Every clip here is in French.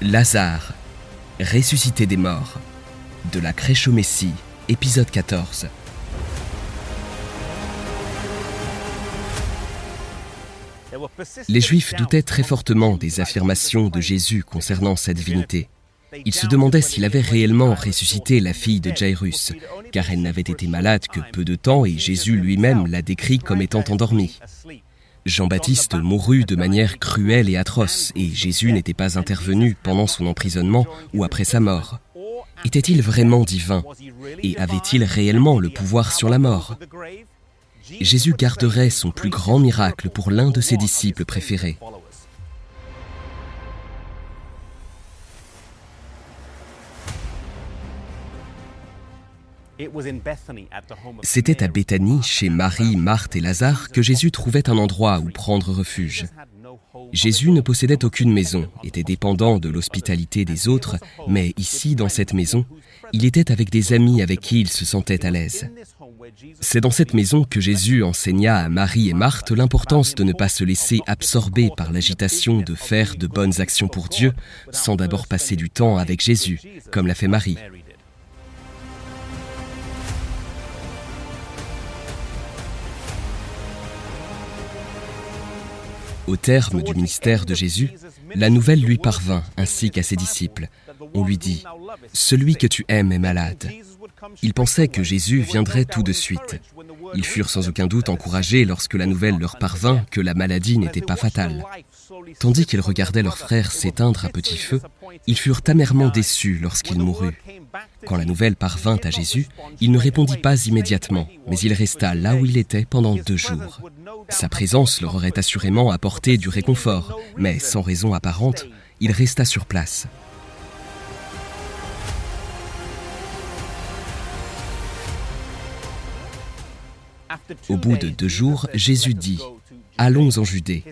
Lazare, ressuscité des morts. De la crèche au Messie, épisode 14. Les Juifs doutaient très fortement des affirmations de Jésus concernant sa divinité. Ils se demandaient s'il avait réellement ressuscité la fille de Jairus, car elle n'avait été malade que peu de temps et Jésus lui-même l'a décrit comme étant endormie. Jean-Baptiste mourut de manière cruelle et atroce, et Jésus n'était pas intervenu pendant son emprisonnement ou après sa mort. Était-il vraiment divin? Et avait-il réellement le pouvoir sur la mort? Jésus garderait son plus grand miracle pour l'un de ses disciples préférés. C'était à Béthanie, chez Marie, Marthe et Lazare, que Jésus trouvait un endroit où prendre refuge. Jésus ne possédait aucune maison, était dépendant de l'hospitalité des autres, mais ici, dans cette maison, il était avec des amis avec qui il se sentait à l'aise. C'est dans cette maison que Jésus enseigna à Marie et Marthe l'importance de ne pas se laisser absorber par l'agitation de faire de bonnes actions pour Dieu sans d'abord passer du temps avec Jésus, comme l'a fait Marie. Au terme du ministère de Jésus, la nouvelle lui parvint, ainsi qu'à ses disciples. On lui dit, Celui que tu aimes est malade. Ils pensaient que Jésus viendrait tout de suite. Ils furent sans aucun doute encouragés lorsque la nouvelle leur parvint que la maladie n'était pas fatale. Tandis qu'ils regardaient leur frère s'éteindre à petit feu, ils furent amèrement déçus lorsqu'il mourut. Quand la nouvelle parvint à Jésus, il ne répondit pas immédiatement, mais il resta là où il était pendant deux jours. Sa présence leur aurait assurément apporté du réconfort, mais sans raison apparente, il resta sur place. Au bout de deux jours, Jésus dit, Allons en Judée.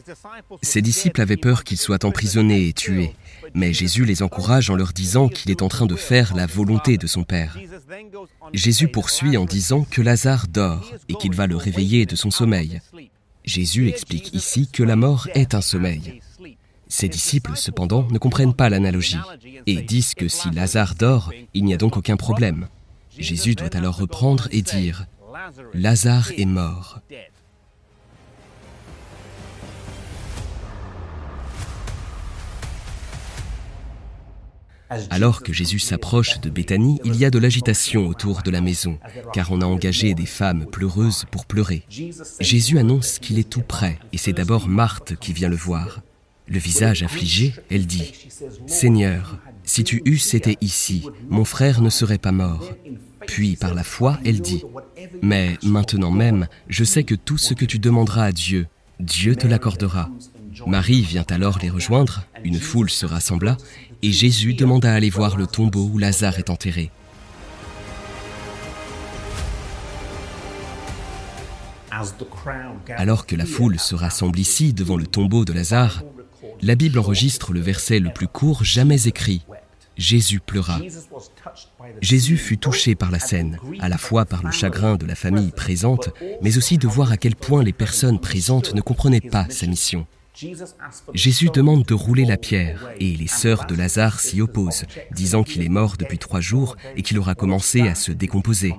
Ses disciples avaient peur qu'il soit emprisonné et tué, mais Jésus les encourage en leur disant qu'il est en train de faire la volonté de son Père. Jésus poursuit en disant que Lazare dort et qu'il va le réveiller de son sommeil. Jésus explique ici que la mort est un sommeil. Ses disciples, cependant, ne comprennent pas l'analogie et disent que si Lazare dort, il n'y a donc aucun problème. Jésus doit alors reprendre et dire, Lazare est mort. Alors que Jésus s'approche de Béthanie, il y a de l'agitation autour de la maison, car on a engagé des femmes pleureuses pour pleurer. Jésus annonce qu'il est tout prêt, et c'est d'abord Marthe qui vient le voir. Le visage affligé, elle dit, Seigneur, si tu eusses été ici, mon frère ne serait pas mort. Puis, par la foi, elle dit, Mais maintenant même, je sais que tout ce que tu demanderas à Dieu, Dieu te l'accordera. Marie vient alors les rejoindre, une foule se rassembla, et Jésus demanda à aller voir le tombeau où Lazare est enterré. Alors que la foule se rassemble ici devant le tombeau de Lazare, la Bible enregistre le verset le plus court jamais écrit. Jésus pleura. Jésus fut touché par la scène, à la fois par le chagrin de la famille présente, mais aussi de voir à quel point les personnes présentes ne comprenaient pas sa mission. Jésus demande de rouler la pierre et les sœurs de Lazare s'y opposent, disant qu'il est mort depuis trois jours et qu'il aura commencé à se décomposer.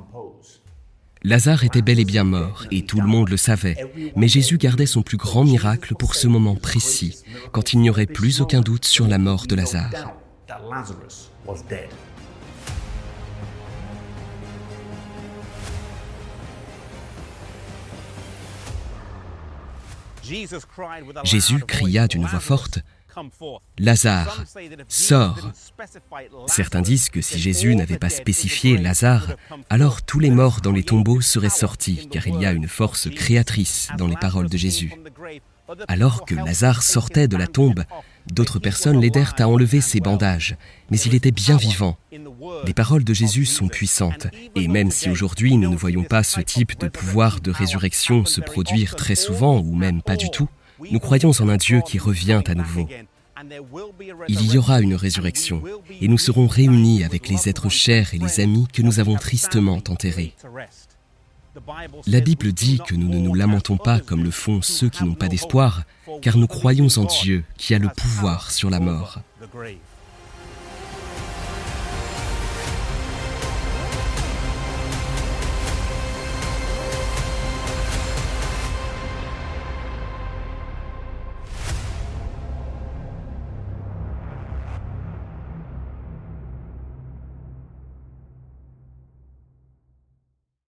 Lazare était bel et bien mort et tout le monde le savait, mais Jésus gardait son plus grand miracle pour ce moment précis, quand il n'y aurait plus aucun doute sur la mort de Lazare. Jésus cria d'une voix forte, Lazare, sors. Certains disent que si Jésus n'avait pas spécifié Lazare, alors tous les morts dans les tombeaux seraient sortis, car il y a une force créatrice dans les paroles de Jésus. Alors que Lazare sortait de la tombe, d'autres personnes l'aidèrent à enlever ses bandages, mais il était bien vivant. Les paroles de Jésus sont puissantes, et même si aujourd'hui nous ne voyons pas ce type de pouvoir de résurrection se produire très souvent, ou même pas du tout, nous croyons en un Dieu qui revient à nouveau. Il y aura une résurrection, et nous serons réunis avec les êtres chers et les amis que nous avons tristement enterrés. La Bible dit que nous ne nous lamentons pas comme le font ceux qui n'ont pas d'espoir, car nous croyons en Dieu qui a le pouvoir sur la mort.